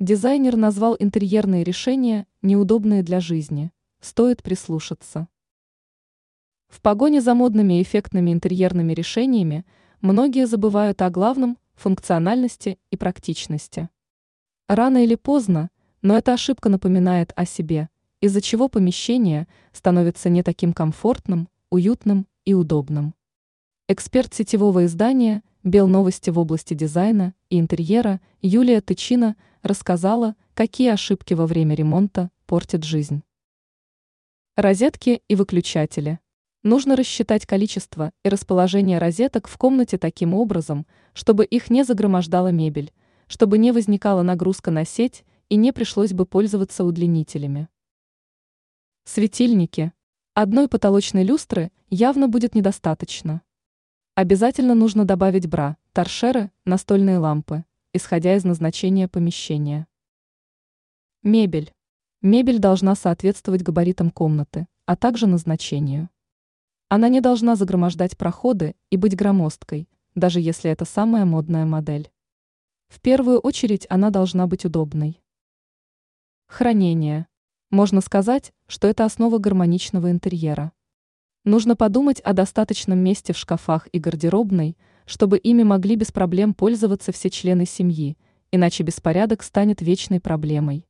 Дизайнер назвал интерьерные решения неудобные для жизни. Стоит прислушаться. В погоне за модными и эффектными интерьерными решениями многие забывают о главном – функциональности и практичности. Рано или поздно, но эта ошибка напоминает о себе, из-за чего помещение становится не таким комфортным, уютным и удобным. Эксперт сетевого издания «Белновости» в области дизайна и интерьера Юлия Тычина рассказала, какие ошибки во время ремонта портят жизнь. Розетки и выключатели. Нужно рассчитать количество и расположение розеток в комнате таким образом, чтобы их не загромождала мебель, чтобы не возникала нагрузка на сеть и не пришлось бы пользоваться удлинителями. Светильники. Одной потолочной люстры явно будет недостаточно. Обязательно нужно добавить бра, торшеры, настольные лампы, исходя из назначения помещения. Мебель. Мебель должна соответствовать габаритам комнаты, а также назначению. Она не должна загромождать проходы и быть громоздкой, даже если это самая модная модель. В первую очередь она должна быть удобной. Хранение. Можно сказать, что это основа гармоничного интерьера. Нужно подумать о достаточном месте в шкафах и гардеробной, чтобы ими могли без проблем пользоваться все члены семьи, иначе беспорядок станет вечной проблемой.